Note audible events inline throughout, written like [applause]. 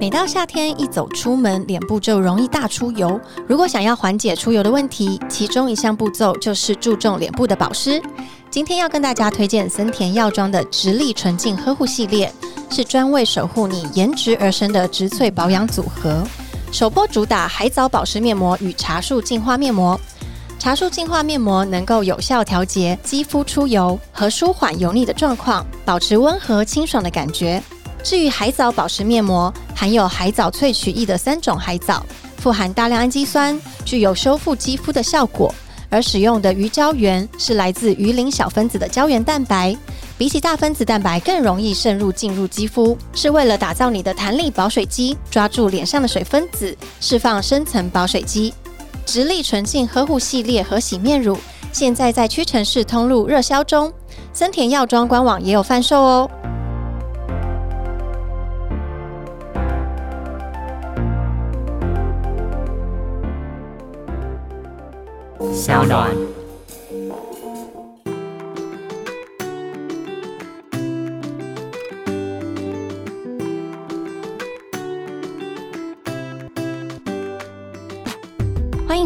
每到夏天，一走出门，脸部就容易大出油。如果想要缓解出油的问题，其中一项步骤就是注重脸部的保湿。今天要跟大家推荐森田药妆的直立纯净呵护系列，是专为守护你颜值而生的植萃保养组合。首波主打海藻保湿面膜与茶树净化面膜。茶树净化面膜能够有效调节肌肤出油和舒缓油腻的状况，保持温和清爽的感觉。至于海藻保湿面膜，含有海藻萃取液的三种海藻，富含大量氨基酸，具有修复肌肤的效果。而使用的鱼胶原是来自鱼鳞小分子的胶原蛋白，比起大分子蛋白更容易渗入进入肌肤，是为了打造你的弹力保水肌，抓住脸上的水分子，释放深层保水肌。直立纯净呵护系列和洗面乳，现在在屈臣氏通路热销中，森田药妆官网也有贩售哦。小暖。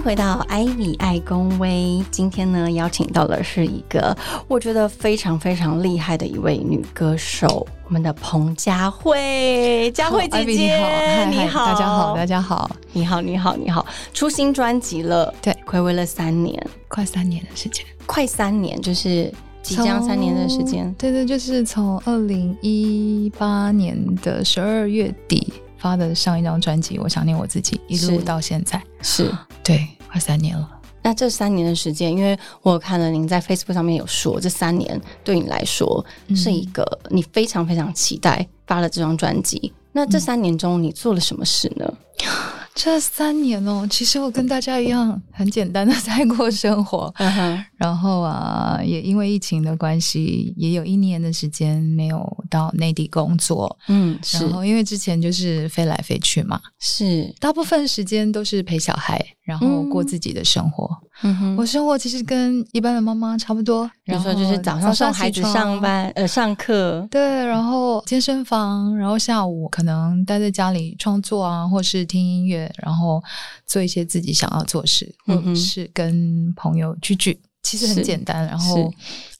回到艾米爱公威。今天呢，邀请到的是一个我觉得非常非常厉害的一位女歌手，我们的彭佳慧。佳慧姐姐，你好，大家好，大家好，你好，你好，你好，出新专辑了，对，暌违了三年，快三年的时间，快三年，就是即将三年的时间。对对，就是从二零一八年的十二月底。发的上一张专辑，我想念我自己，一路到现在，是对，快三年了。那这三年的时间，因为我看了您在 Facebook 上面有说，这三年对你来说是一个你非常非常期待发了这张专辑。那这三年中，你做了什么事呢？[gasps] 这三年哦，其实我跟大家一样，很简单的在过生活。然后啊，也因为疫情的关系，也有一年的时间没有到内地工作。嗯，是。然后因为之前就是飞来飞去嘛，是大部分时间都是陪小孩，然后过自己的生活。嗯哼，我生活其实跟一般的妈妈差不多。然后就是早上送孩子上班，呃，上课。对，然后健身房，然后下午可能待在家里创作啊，或是听音乐，然后做一些自己想要做事，或者是跟朋友聚聚。其实很简单，然后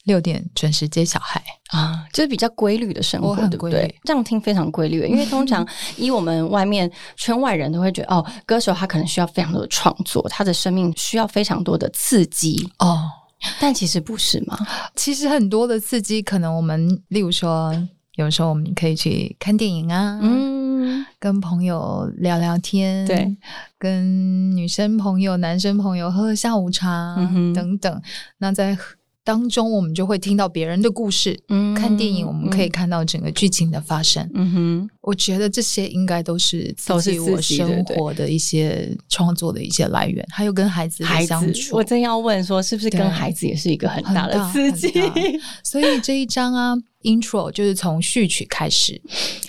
六点准时接小孩啊，就是比较规律的生活，对不对？这样听非常规律，因为通常 [laughs] 以我们外面圈外人都会觉得，哦，歌手他可能需要非常多的创作，他的生命需要非常多的刺激哦，但其实不是嘛？其实很多的刺激，可能我们例如说，有时候我们可以去看电影啊，嗯。跟朋友聊聊天，对，跟女生朋友、男生朋友喝喝下午茶等等。那在当中，我们就会听到别人的故事。嗯，看电影，我们可以看到整个剧情的发生。嗯哼，我觉得这些应该都是都是我生活的一些创作的一些来源，还有跟孩子的相处。我真要问说，是不是跟孩子也是一个很大的刺激？所以这一章啊。[laughs] Intro 就是从序曲开始，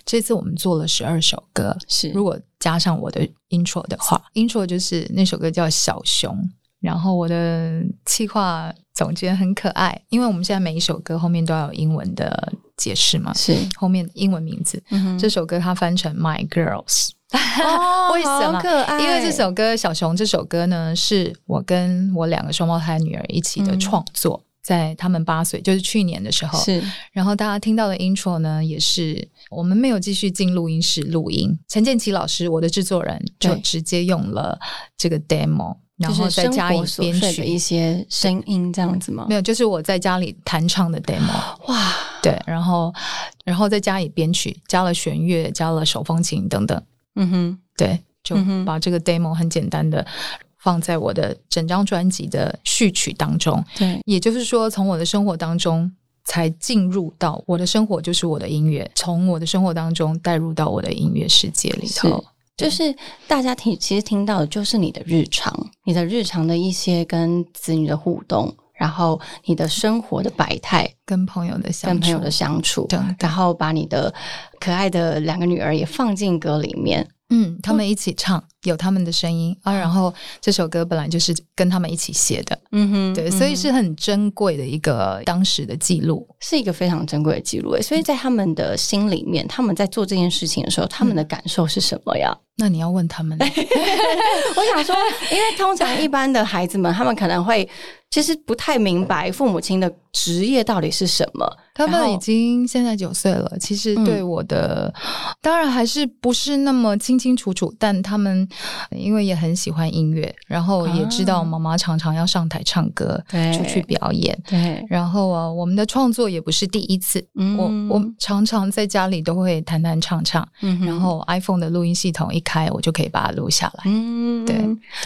这次我们做了十二首歌。是，如果加上我的 Intro 的话，Intro 就是那首歌叫《小熊》，然后我的企划总监很可爱，因为我们现在每一首歌后面都要有英文的解释嘛，是后面英文名字。这首歌它翻成 My Girls，[laughs] 为什么？因为这首歌《小熊》这首歌呢，是我跟我两个双胞胎女儿一起的创作。在他们八岁，就是去年的时候，是。然后大家听到的 intro 呢，也是我们没有继续进录音室录音。陈建奇老师，我的制作人，就直接用了这个 demo，然后再加以编曲一些声音，这样子吗？没有，就是我在家里弹唱的 demo。哇，对，然后，然后再加以编曲，加了弦乐，加了手风琴等等。嗯哼，对，就把这个 demo 很简单的。放在我的整张专辑的序曲当中，对，也就是说，从我的生活当中才进入到我的生活，就是我的音乐，从我的生活当中带入到我的音乐世界里头，就是大家听，其实听到的就是你的日常，你的日常的一些跟子女的互动，然后你的生活的百态，跟朋友的相跟朋友的相处，然后把你的可爱的两个女儿也放进歌里面。嗯，他们一起唱，有他们的声音啊。然后这首歌本来就是跟他们一起写的，嗯哼，对，所以是很珍贵的一个当时的记录，是一个非常珍贵的记录。所以在他们的心里面，他们在做这件事情的时候，他们的感受是什么呀？那你要问他们。[laughs] 我想说，因为通常一般的孩子们，他们可能会。其实不太明白父母亲的职业到底是什么。他们已经现在九岁了，其实对我的当然还是不是那么清清楚楚。但他们因为也很喜欢音乐，然后也知道妈妈常常要上台唱歌，出去表演。对，然后啊，我们的创作也不是第一次。我我常常在家里都会弹弹唱唱，然后 iPhone 的录音系统一开，我就可以把它录下来。嗯，对。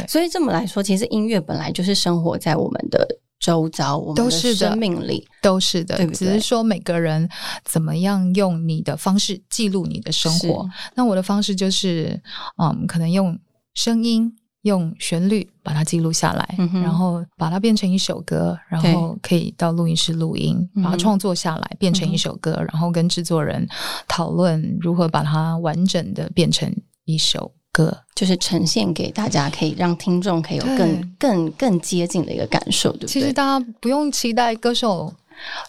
所以这么来说，其实音乐本来就是生活在我们的。周遭，我们的生命力都是的，只是说每个人怎么样用你的方式记录你的生活。那我的方式就是，嗯，可能用声音、用旋律把它记录下来，然后把它变成一首歌，然后可以到录音室录音，把它创作下来变成一首歌，然后跟制作人讨论如何把它完整的变成一首。歌就是呈现给大家，可以让听众可以有更更更接近的一个感受，对不对？其实大家不用期待歌手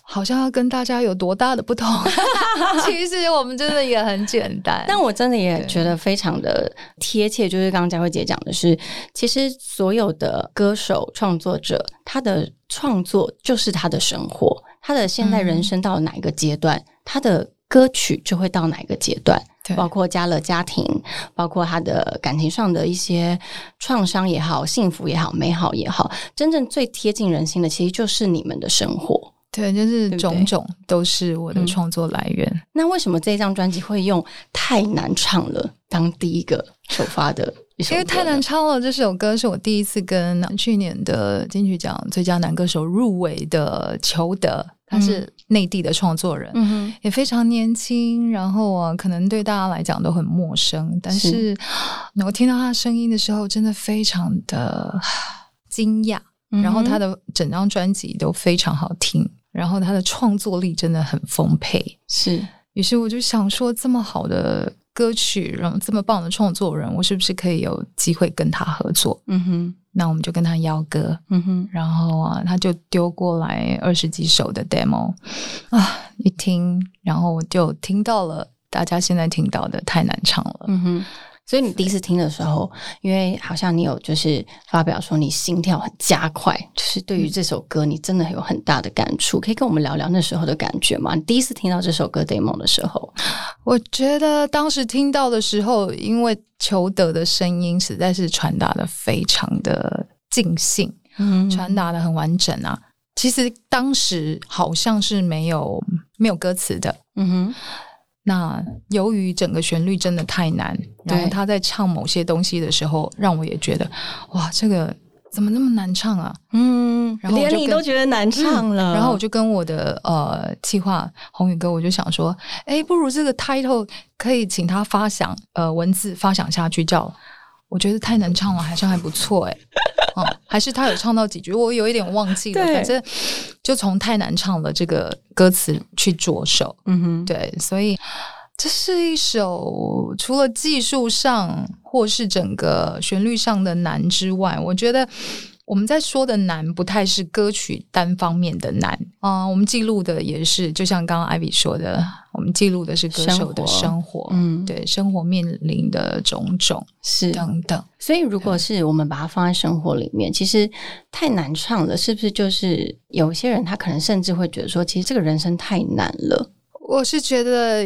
好像要跟大家有多大的不同 [laughs] [laughs] 其实我们真的也很简单。但我真的也觉得非常的贴切，就是刚刚佳慧姐讲的是，其实所有的歌手创作者，他的创作就是他的生活，他的现在人生到了哪一个阶段，他的歌曲就会到哪一个阶段。包括加了家庭，包括他的感情上的一些创伤也好，幸福也好，美好也好，真正最贴近人心的，其实就是你们的生活。对，就是种种都是我的创作来源。那为什么这张专辑会用《太难唱了》当第一个首发的？因为《太难唱了》这首歌是我第一次跟去年的金曲奖最佳男歌手入围的裘德。他是内地的创作人，嗯也非常年轻，然后啊，可能对大家来讲都很陌生。但是，我听到他声音的时候，真的非常的惊讶。然后他的整张专辑都非常好听，然后他的创作力真的很丰沛。是，于是我就想说，这么好的歌曲，然后这么棒的创作人，我是不是可以有机会跟他合作？嗯哼。那我们就跟他邀歌，嗯哼，然后啊，他就丢过来二十几首的 demo 啊，一听，然后我就听到了大家现在听到的太难唱了，嗯哼。所以你第一次听的时候，因为好像你有就是发表说你心跳很加快，就是对于这首歌你真的有很大的感触，可以跟我们聊聊那时候的感觉吗？你第一次听到这首歌 demo 的时候，我觉得当时听到的时候，因为裘德的声音实在是传达的非常的尽兴，嗯，传达的很完整啊。其实当时好像是没有没有歌词的，嗯哼。那由于整个旋律真的太难，然后他在唱某些东西的时候，让我也觉得哇，这个怎么那么难唱啊？嗯，然后连你都觉得难唱了。然后我就跟我的呃计划宏宇哥，我就想说，哎，不如这个 title 可以请他发想呃文字发想下去，叫我觉得太难唱了，好像还不错哎。还是他有唱到几句，我有一点忘记了。反正就从太难唱了这个歌词去着手，嗯哼，对，所以这是一首除了技术上或是整个旋律上的难之外，我觉得。我们在说的难，不太是歌曲单方面的难啊。我们记录的也是，就像刚刚艾比说的，我们记录的是歌手的生活，嗯，对，生活面临的种种是等等。所以，如果是我们把它放在生活里面，其实太难唱了，是不是？就是有些人他可能甚至会觉得说，其实这个人生太难了。我是觉得，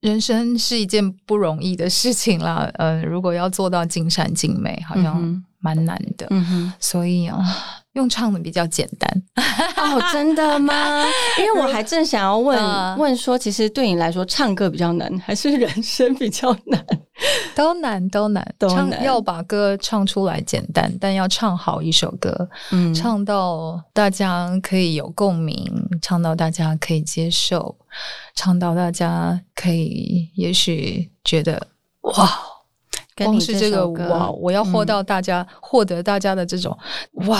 人生是一件不容易的事情啦。呃，如果要做到尽善尽美，好像。蛮难的，嗯哼所以啊，用唱的比较简单哦，真的吗？[laughs] 因为我还正想要问问说，其实对你来说，唱歌比较难，还是人生比较难？[laughs] 都难，都难，都难。要把歌唱出来简单，但要唱好一首歌，嗯，唱到大家可以有共鸣，唱到大家可以接受，唱到大家可以也许觉得哇。光是这个哇，我要获到大家获得大家的这种哇，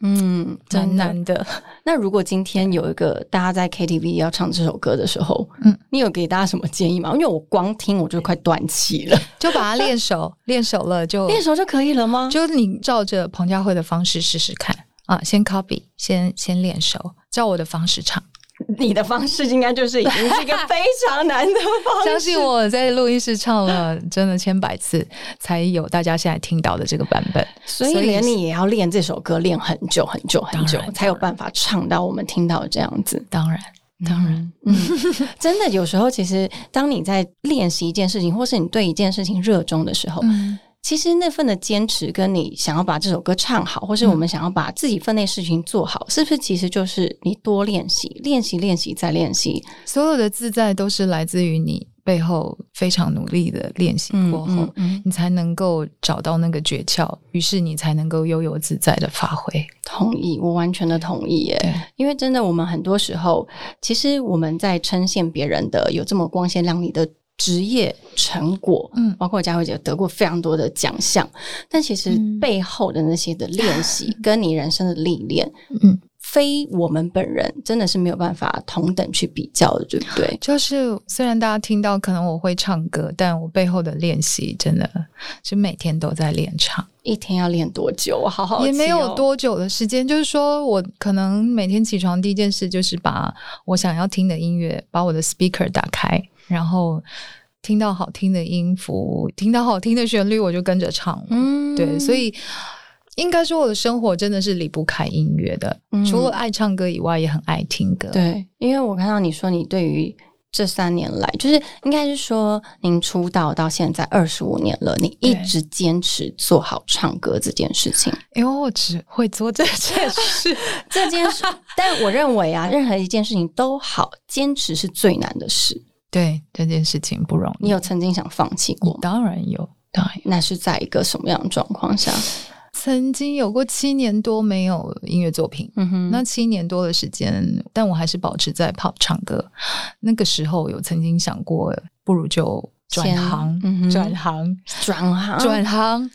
嗯，真难的。那如果今天有一个大家在 KTV 要唱这首歌的时候，嗯，你有给大家什么建议吗？因为我光听我就快断气了，[laughs] 就把它练熟，练熟了就练熟就可以了吗？就你照着彭佳慧的方式试试看啊，先 copy，先先练熟，照我的方式唱。[laughs] 你的方式应该就是已经是一个非常难的方式。[laughs] 相信我在录音室唱了真的千百次，才有大家现在听到的这个版本。所以连你也要练这首歌，练很久很久很久，才有办法唱到我们听到这样子。当然，当然，嗯，[laughs] 真的有时候，其实当你在练习一件事情，或是你对一件事情热衷的时候。其实那份的坚持，跟你想要把这首歌唱好，或是我们想要把自己分内事情做好，是不是其实就是你多练习、练习、练习再练习？所有的自在都是来自于你背后非常努力的练习过后，你才能够找到那个诀窍，于是你才能够悠游自在的发挥。同意，我完全的同意耶！因为真的，我们很多时候，其实我们在称羡别人的有这么光鲜亮丽的。职业成果，嗯，包括佳慧姐得过非常多的奖项，但其实背后的那些的练习，跟你人生的历练，嗯，非我们本人真的是没有办法同等去比较的，对不对？就是虽然大家听到可能我会唱歌，但我背后的练习真的是每天都在练唱，一天要练多久？好好也没有多久的时间，就是说我可能每天起床第一件事就是把我想要听的音乐，把我的 speaker 打开。然后听到好听的音符，听到好听的旋律，我就跟着唱。嗯，对，所以应该说我的生活真的是离不开音乐的。除了爱唱歌以外，也很爱听歌。对，因为我看到你说你对于这三年来，就是应该是说您出道到现在二十五年了，你一直坚持做好唱歌这件事情。因为我只会做这件事，[laughs] 这件事。但我认为啊，任何一件事情都好，坚持是最难的事。对这件事情不容易，你有曾经想放弃过？当然有，当然。那是在一个什么样的状况下？曾经有过七年多没有音乐作品，嗯哼。那七年多的时间，但我还是保持在 pop 唱歌。那个时候有曾经想过，不如就转行，转行，转行，转行，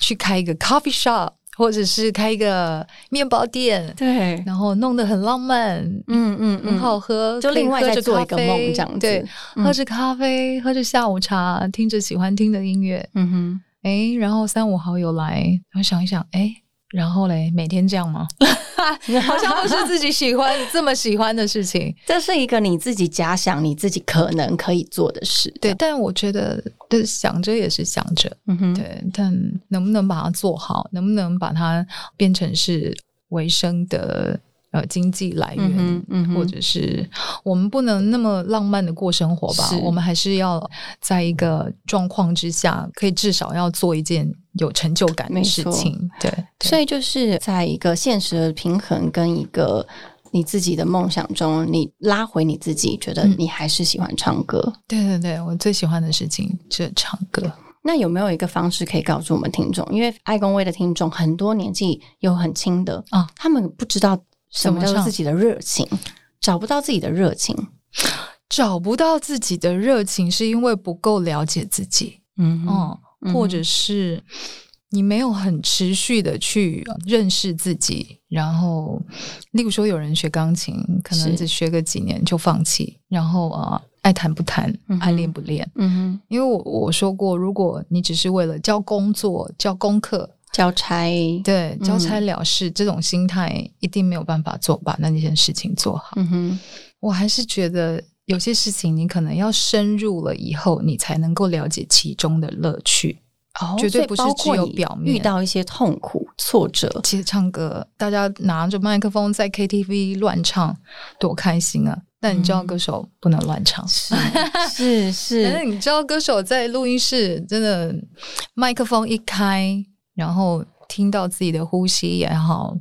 去开一个 coffee shop。或者是开一个面包店，对，然后弄得很浪漫，嗯嗯，很好喝，就另外再做一个梦这样子，对，喝着咖啡，喝着下午茶，听着喜欢听的音乐，嗯。哼，哎，然后三五好友来，我想一想，哎。然后嘞，每天这样吗？[laughs] 好像不是自己喜欢这么喜欢的事情。[laughs] 这是一个你自己假想，你自己可能可以做的事。对，但我觉得，想着也是想着，嗯哼，对。但能不能把它做好，能不能把它变成是维生的？呃，经济来源，嗯或者是我们不能那么浪漫的过生活吧？我们还是要在一个状况之下，可以至少要做一件有成就感的事情。对，所以就是在一个现实的平衡跟一个你自己的梦想中，你拉回你自己，觉得你还是喜欢唱歌。对对对，我最喜欢的事情就是唱歌。那有没有一个方式可以告诉我们听众？因为爱公威的听众很多年纪又很轻的啊，他们不知道。什么叫自己的热情？找不到自己的热情，找不到自己的热情，是因为不够了解自己，嗯，或者是你没有很持续的去认识自己。然后，例如说，有人学钢琴，可能只学个几年就放弃，然后啊，爱弹不弹，爱练不练。嗯哼，因为我我说过，如果你只是为了交工作、交功课。交差，对，交差了事，这种心态一定没有办法做把那件事情做好。嗯哼，我还是觉得有些事情你可能要深入了以后，你才能够了解其中的乐趣。哦，绝对不是只有表面遇到一些痛苦挫折。其实唱歌，大家拿着麦克风在 KTV 乱唱，多开心啊！但你知道，歌手不能乱唱，[laughs] 是是是。但是你知道，歌手在录音室真的麦克风一开。然后听到自己的呼吸也好，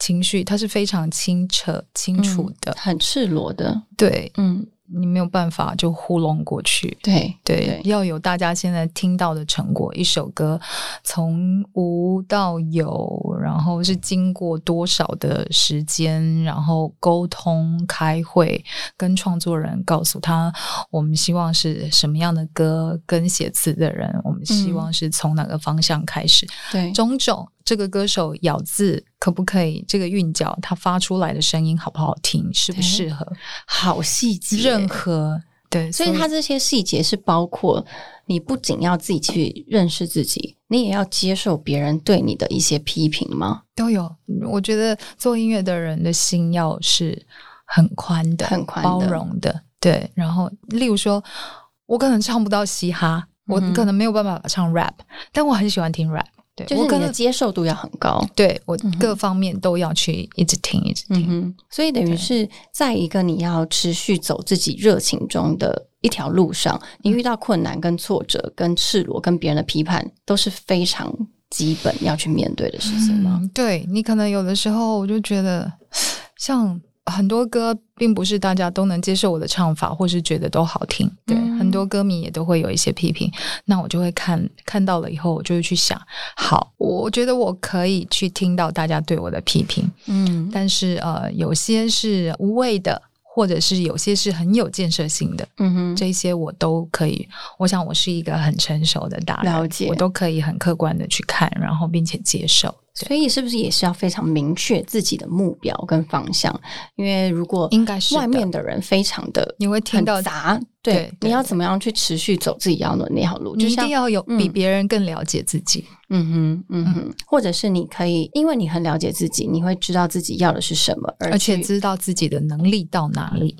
情绪它是非常清澈、清楚的，很赤裸的。对，嗯。你没有办法就糊弄过去，对对，要有大家现在听到的成果。一首歌从无到有，然后是经过多少的时间，然后沟通、开会，跟创作人告诉他，我们希望是什么样的歌，跟写词的人，我们希望是从哪个方向开始，对，种种。这个歌手咬字可不可以这个韵脚，它发出来的声音好不好听，适不适合？好细节，任何对，所以它这些细节是包括你不仅要自己去认识自己，你也要接受别人对你的一些批评吗？都有。我觉得做音乐的人的心要是很宽的、很宽包容的。对，然后例如说，我可能唱不到嘻哈。我可能没有办法唱 rap，但我很喜欢听 rap。对，就是你的接受度要很高。对我各方面都要去一直听，一直听。所以等于是在一个你要持续走自己热情中的一条路上，你遇到困难、跟挫折、跟赤裸、跟别人的批判，都是非常基本要去面对的事情吗？对你可能有的时候，我就觉得像。很多歌并不是大家都能接受我的唱法，或是觉得都好听。对，很多歌迷也都会有一些批评。那我就会看看到了以后，我就会去想，好，我觉得我可以去听到大家对我的批评。嗯，但是呃，有些是无谓的，或者是有些是很有建设性的。嗯哼，这些我都可以。我想我是一个很成熟的大了解，我都可以很客观的去看，然后并且接受。所以是不是也是要非常明确自己的目标跟方向？因为如果应该是外面的人非常的你会听到杂，对，你要怎么样去持续走自己要的那条路？你一定要有比别人更了解自己。嗯哼，嗯哼，或者是你可以，因为你很了解自己，你会知道自己要的是什么，而且知道自己的能力到哪里。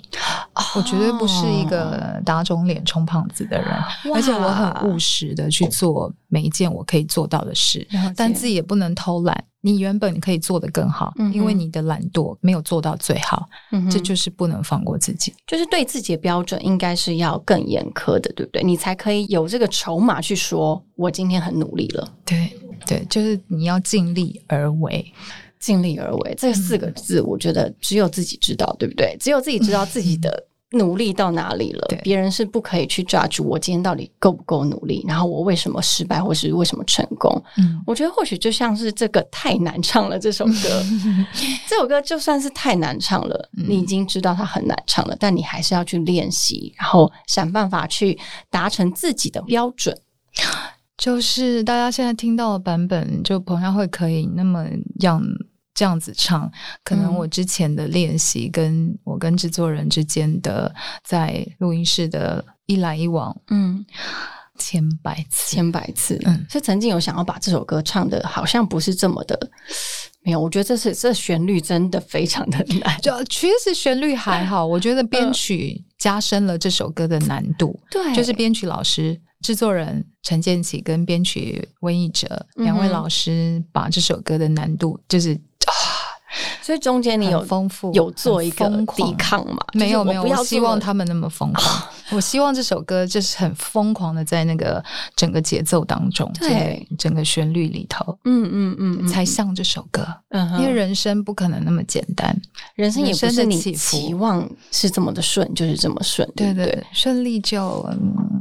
我绝对不是一个打肿脸充胖子的人，而且我很务实的去做每一件我可以做到的事，但自己也不能偷懒。你原本可以做的更好，因为你的懒惰没有做到最好，这就是不能放过自己。就是对自己的标准应该是要更严苛的，对不对？你才可以有这个筹码去说，我今天很努力了。对对，就是你要尽力而为，尽力而为这四个字，我觉得只有自己知道，对不对？只有自己知道自己的。努力到哪里了？别人是不可以去 judge 我今天到底够不够努力，然后我为什么失败，或是为什么成功？嗯，我觉得或许就像是这个太难唱了这首歌，[laughs] 这首歌就算是太难唱了，你已经知道它很难唱了，但你还是要去练习，然后想办法去达成自己的标准。就是大家现在听到的版本，就彭佳慧可以那么样。这样子唱，可能我之前的练习，跟我跟制作人之间的在录音室的一来一往，嗯，千百次，千百次，嗯，是曾经有想要把这首歌唱的，好像不是这么的，没有，我觉得这是这旋律真的非常的难，就其实旋律还好，[laughs] 我觉得编曲加深了这首歌的难度，对，就是编曲老师。制作人陈建奇跟编曲温义哲两位老师把这首歌的难度就是啊，所以中间你有丰富有做一个抵抗嘛？没有没有，我希望他们那么疯狂。我希望这首歌就是很疯狂的在那个整个节奏当中，对整个旋律里头，嗯嗯嗯，才像这首歌。嗯，因为人生不可能那么简单，人生也不是你期望是这么的顺，就是这么顺。对对，顺利就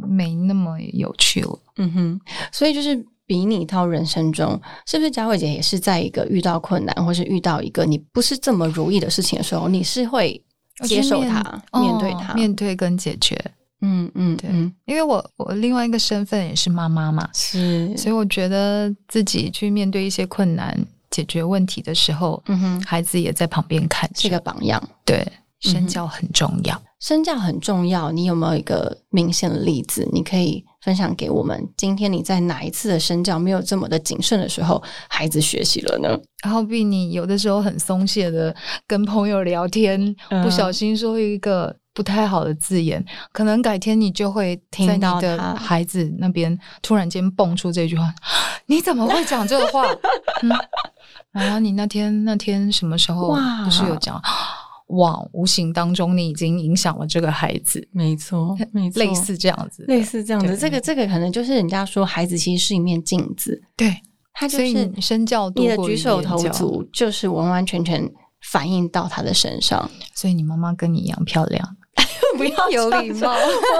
没那么有趣了。嗯哼，所以就是比拟到人生中，是不是佳慧姐也是在一个遇到困难，或是遇到一个你不是这么如意的事情的时候，你是会接受它、面对它、面对跟解决。嗯嗯，对，因为我我另外一个身份也是妈妈嘛，是，所以我觉得自己去面对一些困难、解决问题的时候，嗯哼，孩子也在旁边看，是个榜样。对，身教很重要，身教很重要。你有没有一个明显的例子，你可以分享给我们？今天你在哪一次的身教没有这么的谨慎的时候，孩子学习了呢？然后比你有的时候很松懈的跟朋友聊天，不小心说一个。不太好的字眼，可能改天你就会听到的孩子那边突然间蹦出这句话：“你怎么会讲这个话？”然后你那天那天什么时候不是有讲？哇，无形当中你已经影响了这个孩子，没错，类似这样子，类似这样子。这个这个可能就是人家说孩子其实是一面镜子，对他就是身教，你的举手投足就是完完全全反映到他的身上。所以你妈妈跟你一样漂亮。[laughs] 不要有礼貌，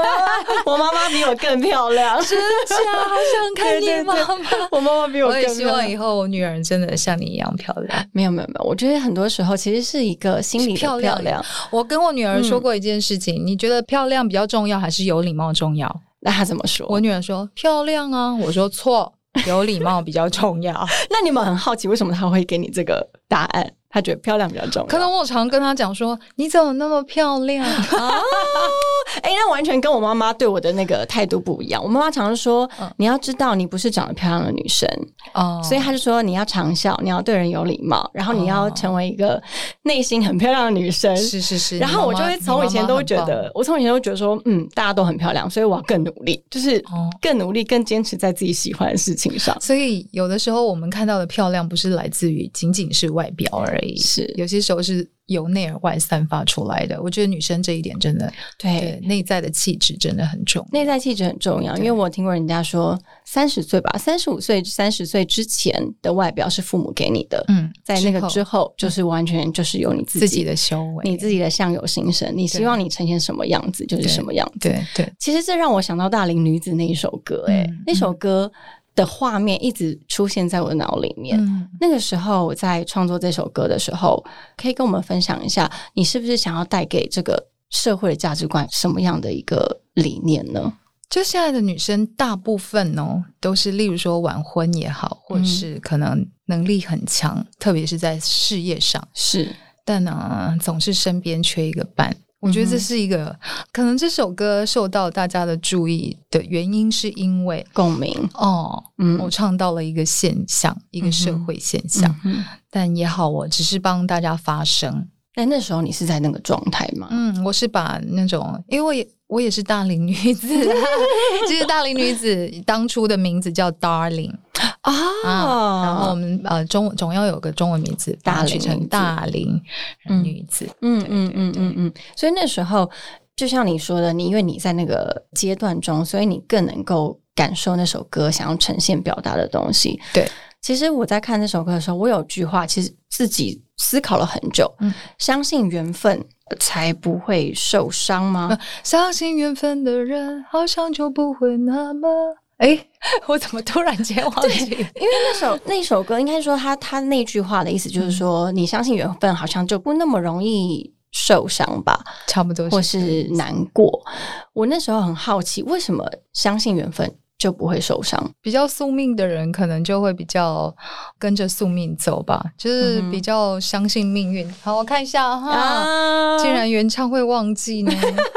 [laughs] 我妈妈比我更漂亮，真假？好想看你妈妈。我妈妈比我更。我也希望以后我女儿真的像你一样漂亮。没有没有没有，我觉得很多时候其实是一个心理漂亮。我跟我女儿说过一件事情，你觉得漂亮比较重要，还是有礼貌重要？那她怎么说？我女儿说漂亮啊。我说错。有礼貌比较重要。[laughs] 那你们很好奇，为什么他会给你这个答案？他觉得漂亮比较重要。可能我常跟他讲说：“你怎么那么漂亮？” [laughs] 哎，那完全跟我妈妈对我的那个态度不一样。我妈妈常常说：“你要知道，你不是长得漂亮的女生哦。”所以她就说：“你要长笑，你要对人有礼貌，然后你要成为一个内心很漂亮的女生。”是是是。然后我就会从以前都觉得，我从以前都觉得说：“嗯，大家都很漂亮，所以我要更努力，就是更努力，更坚持在自己喜欢的事情上。”所以有的时候我们看到的漂亮，不是来自于仅仅是外表而已，是有些时候是。由内而外散发出来的，我觉得女生这一点真的对内在的气质真的很重，内在气质很重要。因为我听过人家说，三十岁吧，三十五岁、三十岁之前的外表是父母给你的，嗯，在那个之后就是完全就是由你自己的修为，你自己的相由心生，你希望你呈现什么样子就是什么样子。对对，其实这让我想到《大龄女子》那一首歌，哎，那首歌。的画面一直出现在我的脑里面。那个时候我在创作这首歌的时候，可以跟我们分享一下，你是不是想要带给这个社会的价值观什么样的一个理念呢？就现在的女生大部分哦，都是例如说晚婚也好，或者是可能能力很强，特别是在事业上是，但呢，总是身边缺一个伴。我觉得这是一个可能这首歌受到大家的注意的原因，是因为共鸣哦。嗯，我唱到了一个现象，一个社会现象。但也好，我只是帮大家发声。但那时候你是在那个状态吗？嗯，我是把那种，因为我也是大龄女子，[laughs] 其实大龄女子当初的名字叫 Darling。啊，然后我们呃中总要有个中文名字，大龄成大龄女子，嗯嗯嗯嗯嗯，所以那时候就像你说的，你因为你在那个阶段中，所以你更能够感受那首歌想要呈现表达的东西。对，其实我在看这首歌的时候，我有句话，其实自己思考了很久，嗯，相信缘分才不会受伤吗？相信缘分的人，好像就不会那么。哎，[laughs] 我怎么突然间忘记？因为那首那首歌，应该说他他那句话的意思就是说，你相信缘分，好像就不那么容易受伤吧？差不多，或是难过。我那时候很好奇，为什么相信缘分？就不会受伤。比较宿命的人，可能就会比较跟着宿命走吧，就是比较相信命运。好，我看一下哈，竟然原唱会忘记呢。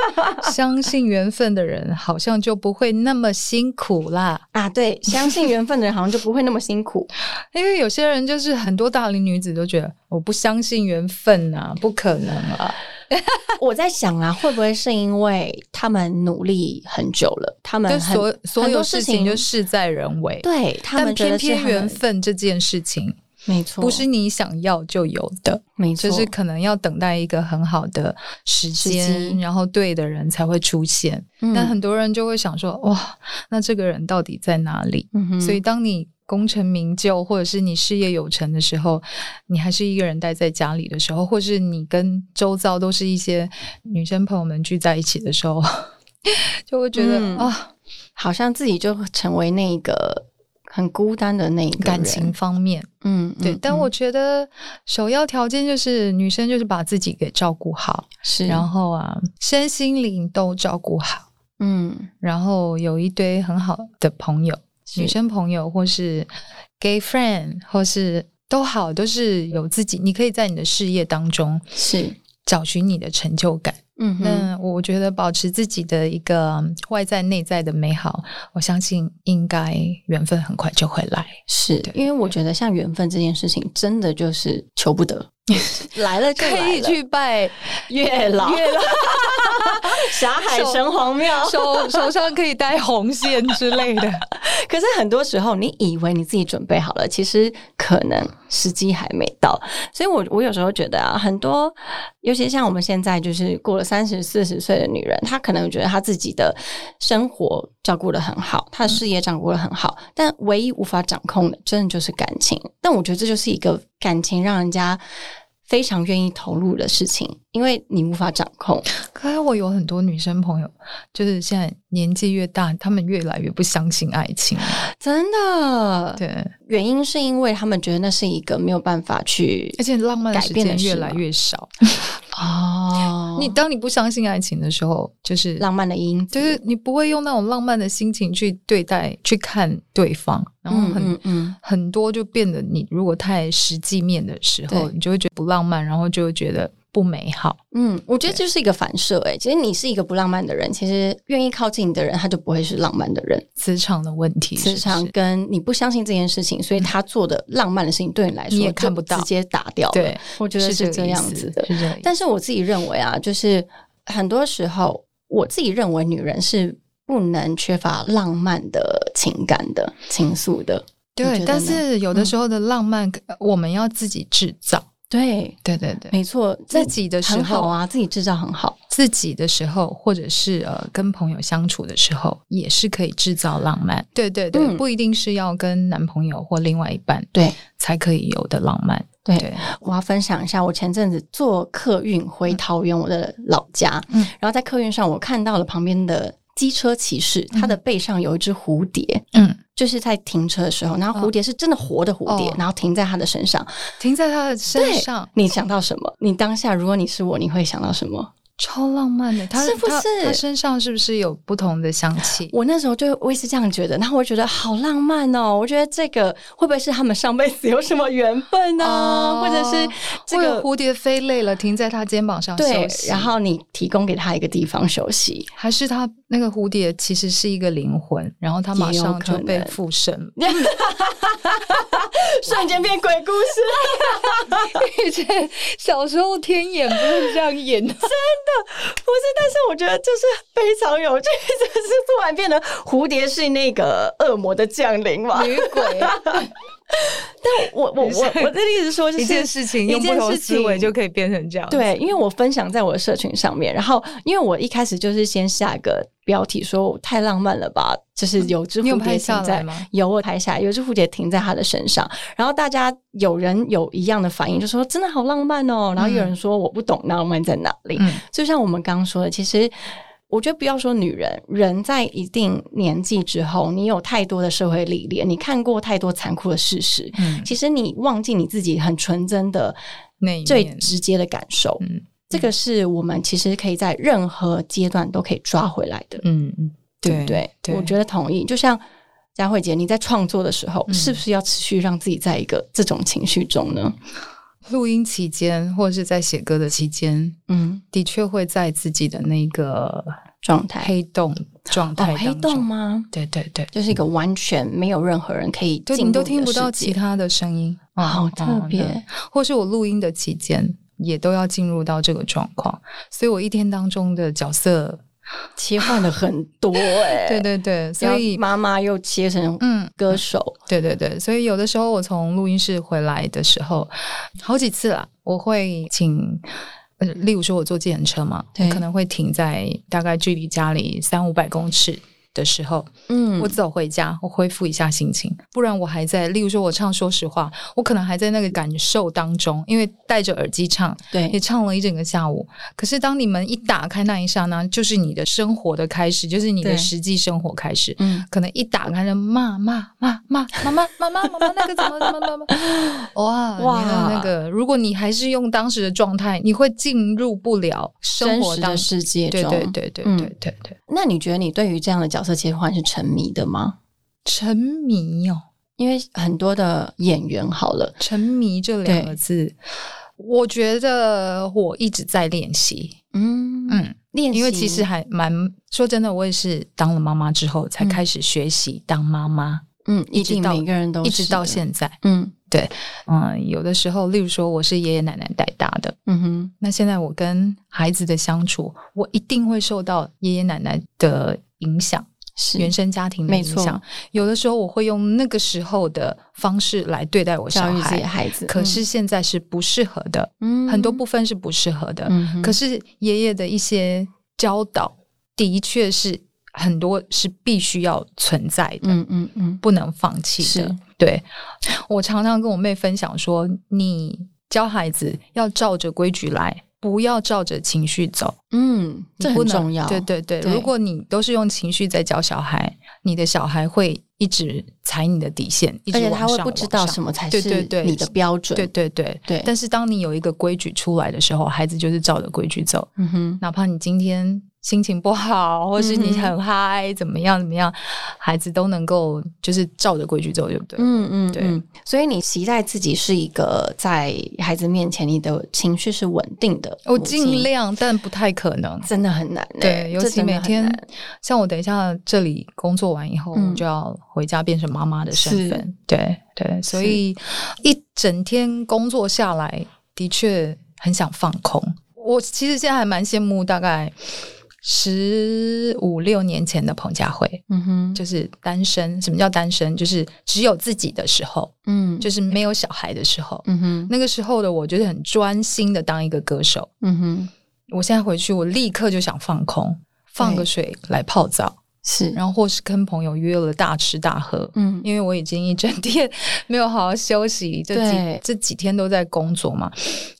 [laughs] 相信缘分的人，好像就不会那么辛苦啦。啊，对，相信缘分的人，好像就不会那么辛苦。[laughs] 因为有些人就是很多大龄女子都觉得，我不相信缘分啊，不可能啊。[laughs] 我在想啊，会不会是因为他们努力很久了，他们所所有事情就事在人为，对他们偏偏缘分这件事情，没错，不是你想要就有的，没错，就是可能要等待一个很好的时间，然后对的人才会出现。但很多人就会想说，哇，那这个人到底在哪里？所以当你。功成名就，或者是你事业有成的时候，你还是一个人待在家里的时候，或是你跟周遭都是一些女生朋友们聚在一起的时候，[laughs] 就会觉得啊，好像自己就成为那个很孤单的那个感情方面，嗯，对。但我觉得首要条件就是女生就是把自己给照顾好，是，然后啊，身心灵都照顾好，嗯，然后有一堆很好的朋友。女生朋友，或是 gay friend，或是都好，都是有自己。你可以在你的事业当中是找寻你的成就感。嗯，那我觉得保持自己的一个外在内在的美好，我相信应该缘分很快就会来。是因为我觉得像缘分这件事情，真的就是求不得。[laughs] 来了可以去拜月老，月老，[laughs] 霞海神皇庙，手手上可以戴红线之类的。[laughs] 可是很多时候，你以为你自己准备好了，其实可能时机还没到。所以，我我有时候觉得啊，很多，尤其像我们现在就是过了三十四十岁的女人，她可能觉得她自己的生活照顾的很好，她的事业照顾的很好，但唯一无法掌控的，真的就是感情。但我觉得这就是一个感情让人家。非常愿意投入的事情，因为你无法掌控。可是我有很多女生朋友，就是现在年纪越大，她们越来越不相信爱情。真的，对，原因是因为他们觉得那是一个没有办法去，而且浪漫的时间越来越少。[laughs] 哦，你当你不相信爱情的时候，就是浪漫的因，就是你不会用那种浪漫的心情去对待、去看对方，然后很嗯很多就变得你如果太实际面的时候，你就会觉得不浪漫，然后就会觉得。不美好，嗯，我觉得就是一个反射，哎，其实你是一个不浪漫的人，其实愿意靠近你的人，他就不会是浪漫的人，磁场的问题，磁场跟你不相信这件事情，所以他做的浪漫的事情对你来说你也看不到，直接打掉，对，我觉得是这样子的，但是我自己认为啊，就是很多时候，我自己认为女人是不能缺乏浪漫的情感的情愫的，对，但是有的时候的浪漫，我们要自己制造。对对对对，没错，自己的时候啊，自己制造很好。自己的时候，或者是呃跟朋友相处的时候，也是可以制造浪漫。对对对，不一定是要跟男朋友或另外一半对才可以有的浪漫。对，我要分享一下，我前阵子坐客运回桃园，我的老家。嗯，然后在客运上，我看到了旁边的机车骑士，他的背上有一只蝴蝶。嗯。就是在停车的时候，然后蝴蝶是真的活的蝴蝶，然后停在他的身上，停在他的身上。你想到什么？你当下如果你是我，你会想到什么？超浪漫的，他是不是？他身上是不是有不同的香气？我那时候就我也是这样觉得，然后我觉得好浪漫哦。我觉得这个会不会是他们上辈子有什么缘分呢？或者是这个蝴蝶飞累了，停在他肩膀上休息，然后你提供给他一个地方休息，还是他那个蝴蝶其实是一个灵魂，然后他马上就被附身了。[laughs] 瞬间变鬼故事，以前小时候天眼不是这样演的，真的不是。但是我觉得就是非常有趣，就是突然变得蝴蝶是那个恶魔的降临嘛，女鬼。[laughs] 但我我我 [laughs] 我的意思说，一件事情用不同思维就可以变成这样。对，因为我分享在我的社群上面，然后因为我一开始就是先下一个标题说太浪漫了吧，就是有只蝴蝶停在有我拍下来，有只蝴蝶停在他的身上，然后大家有人有一样的反应，就说真的好浪漫哦，然后有人说我不懂浪漫在哪里，就像我们刚刚说的，其实。我觉得不要说女人，人在一定年纪之后，你有太多的社会历练，你看过太多残酷的事实，嗯，其实你忘记你自己很纯真的那最直接的感受，嗯，这个是我们其实可以在任何阶段都可以抓回来的，嗯嗯，对不对？我觉得同意。就像佳慧姐，你在创作的时候，是不是要持续让自己在一个这种情绪中呢？录音期间，或者是在写歌的期间，嗯，的确会在自己的那个状态。黑洞状态黑洞吗？对对对，就是一个完全没有任何人可以，就你都听不到其他的声音，好特别。或是我录音的期间，也都要进入到这个状况，所以我一天当中的角色。切换了很多 [laughs] 哎，对对对，所以妈妈又切成嗯歌手，对对对，所以有的时候我从录音室回来的时候，好几次啦，我会请，呃，例如说我坐自行车嘛，可能会停在大概距离家里三五百公尺。的时候，嗯，我走回家，我恢复一下心情，不然我还在。例如说，我唱，说实话，我可能还在那个感受当中，因为戴着耳机唱，对，也唱了一整个下午。可是当你们一打开那一刹那，就是你的生活的开始，就是你的实际生活开始。嗯，可能一打开就骂骂骂骂妈妈妈妈妈妈那个怎么怎么怎么，哇哇那个，如果你还是用当时的状态，你会进入不了生活的世界中。对对对对对对对。那你觉得你对于这样的角色切换是沉迷的吗？沉迷哦，因为很多的演员好了，沉迷这两个字，我觉得我一直在练习。嗯嗯，练习，因为其实还蛮说真的，我也是当了妈妈之后才开始学习当妈妈。嗯，一直到每个人都一直到现在。嗯，对，嗯，有的时候，例如说我是爷爷奶奶带大的，嗯哼，那现在我跟孩子的相处，我一定会受到爷爷奶奶的。影响是原生家庭的影响，有的时候我会用那个时候的方式来对待我小孩孩子，可是现在是不适合的，嗯，很多部分是不适合的，嗯，可是爷爷的一些教导的确是很多是必须要存在的，嗯嗯嗯，不能放弃的。对我常常跟我妹分享说，你教孩子要照着规矩来。不要照着情绪走。嗯，这很重要。对对对，如果你都是用情绪在教小孩，你的小孩会一直踩你的底线，而且他会不知道什么才是你的标准。对对对对。但是当你有一个规矩出来的时候，孩子就是照着规矩走。嗯哼，哪怕你今天。心情不好，或是你很嗨，怎么样怎么样，孩子都能够就是照着规矩走，对不对？嗯嗯，对。所以你期待自己是一个在孩子面前，你的情绪是稳定的。我尽量，但不太可能，真的很难。对，尤其每天，像我等一下这里工作完以后，我就要回家变成妈妈的身份。对对，所以一整天工作下来，的确很想放空。我其实现在还蛮羡慕，大概。十五六年前的彭佳慧，嗯哼，就是单身。什么叫单身？就是只有自己的时候，嗯，就是没有小孩的时候，嗯哼。那个时候的我，就是很专心的当一个歌手，嗯哼。我现在回去，我立刻就想放空，放个水来泡澡。是，然后或是跟朋友约了大吃大喝，嗯，因为我已经一整天 [laughs] 没有好好休息，这几这几天都在工作嘛。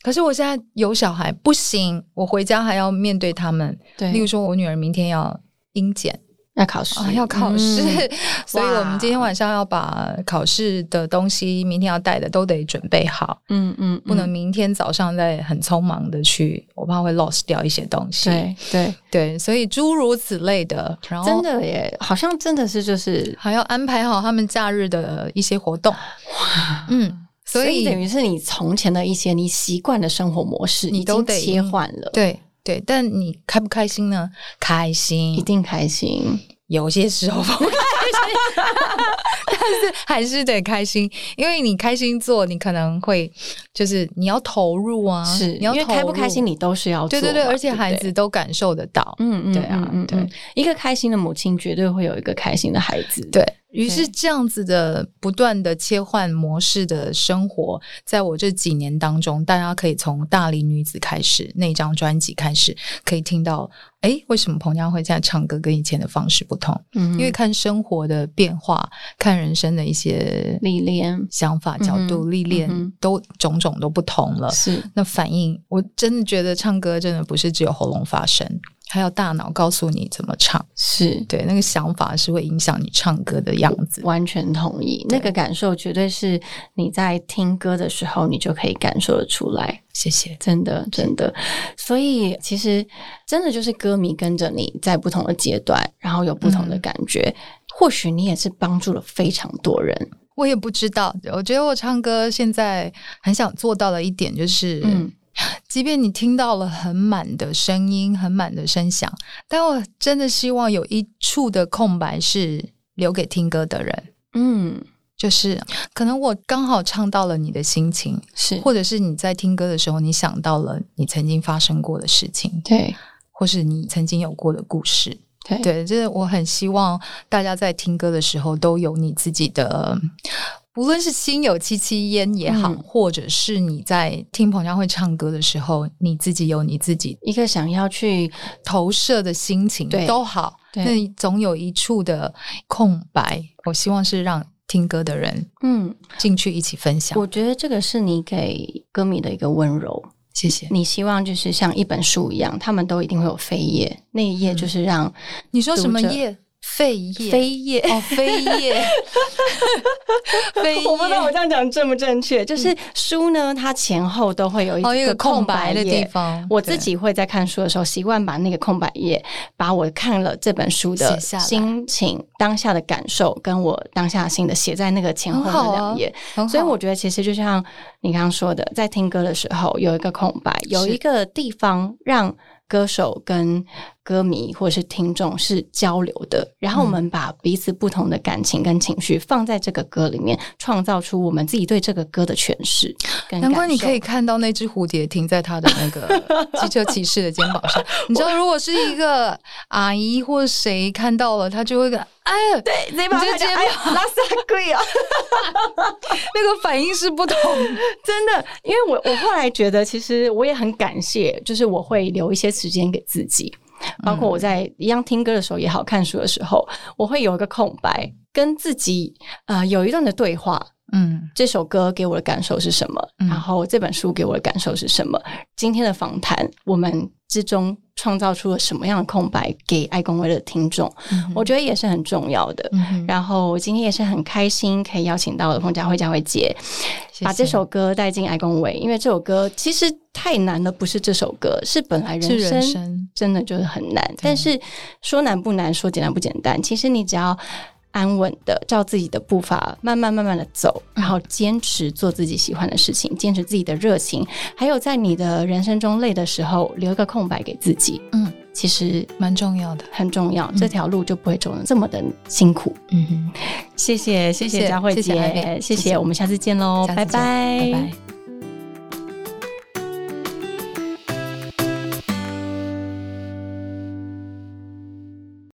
可是我现在有小孩，不行，我回家还要面对他们。对，例如说我女儿明天要英检。要考试，要考试，[laughs] 所以我们今天晚上要把考试的东西，明天要带的都得准备好。嗯嗯，不能明天早上再很匆忙的去，我怕会 lost 掉一些东西。对对对，所以诸如此类的，然后真的耶，好像真的是就是还要安排好他们假日的一些活动。哇，嗯，所以等于是你从前的一些你习惯的生活模式，你都得切换了。对。对，但你开不开心呢？开心，一定开心。有些时候不开心，[laughs] 但是还是得开心，因为你开心做，你可能会就是你要投入啊。是，你要因为开不开心，你都是要对对对，而且孩子都感受得到。嗯嗯，对啊，对，一个开心的母亲绝对会有一个开心的孩子。对。于是这样子的不断的切换模式的生活，在我这几年当中，大家可以从大龄女子开始那张专辑开始，可以听到，哎，为什么彭佳慧现在唱歌跟以前的方式不同？嗯，因为看生活的变化，看人生的一些历练、想法、角度、历练，都种种都不同了。是，那反应，我真的觉得唱歌真的不是只有喉咙发声。还有大脑告诉你怎么唱，是对那个想法是会影响你唱歌的样子。完全同意，那个感受绝对是你在听歌的时候，你就可以感受得出来。谢谢，真的真的。所以其实真的就是歌迷跟着你在不同的阶段，然后有不同的感觉。或许你也是帮助了非常多人。我也不知道，我觉得我唱歌现在很想做到的一点就是，嗯。[laughs] 即便你听到了很满的声音、很满的声响，但我真的希望有一处的空白是留给听歌的人。嗯，就是可能我刚好唱到了你的心情，是，或者是你在听歌的时候，你想到了你曾经发生过的事情，对，或是你曾经有过的故事，对，对，就是我很希望大家在听歌的时候都有你自己的。无论是心有戚戚焉也好，或者是你在听彭佳慧唱歌的时候，你自己有你自己一个想要去投射的心情，都好。那总有一处的空白，我希望是让听歌的人，嗯，进去一起分享。我觉得这个是你给歌迷的一个温柔。谢谢。你希望就是像一本书一样，他们都一定会有扉页，那一页就是让你说什么页？扉页，扉页哦，扉页，[laughs] 我不知道我这样讲正不正确。就是书呢，它前后都会有一个空白的地方。我自己会在看书的时候，习惯把那个空白页，把我看了这本书的心情、当下的感受，跟我当下心的写在那个前后的两页。所以我觉得，其实就像你刚刚说的，在听歌的时候有一个空白，有一个地方让。歌手跟歌迷或者是听众是交流的，然后我们把彼此不同的感情跟情绪放在这个歌里面，创造出我们自己对这个歌的诠释。难怪你可以看到那只蝴蝶停在他的那个 [laughs] 机车骑士的肩膀上。你知道，如果是一个阿姨或谁看到了，他就会个。哎呀，对，你把肩膀拉萨贵啊，[laughs] 那个反应是不同，[laughs] 真的。因为我我后来觉得，其实我也很感谢，就是我会留一些时间给自己，包括我在一样听歌的时候也好看书的时候，我会有一个空白，跟自己呃有一段的对话。嗯，这首歌给我的感受是什么？然后这本书给我的感受是什么？今天的访谈，我们之中创造出了什么样的空白给爱公威的听众？我觉得也是很重要的。然后今天也是很开心，可以邀请到了彭佳慧、佳慧姐，把这首歌带进爱公威，因为这首歌其实太难了，不是这首歌，是本来人生真的就是很难。但是说难不难，说简单不简单，其实你只要。安稳的照自己的步伐，慢慢慢慢的走，然后坚持做自己喜欢的事情，坚持自己的热情，还有在你的人生中累的时候，留一个空白给自己。嗯，其实蛮重要的，很重要，这条路就不会走的这么的辛苦。嗯哼，谢谢谢谢佳慧姐，谢谢，我们下次见喽，拜拜，拜拜。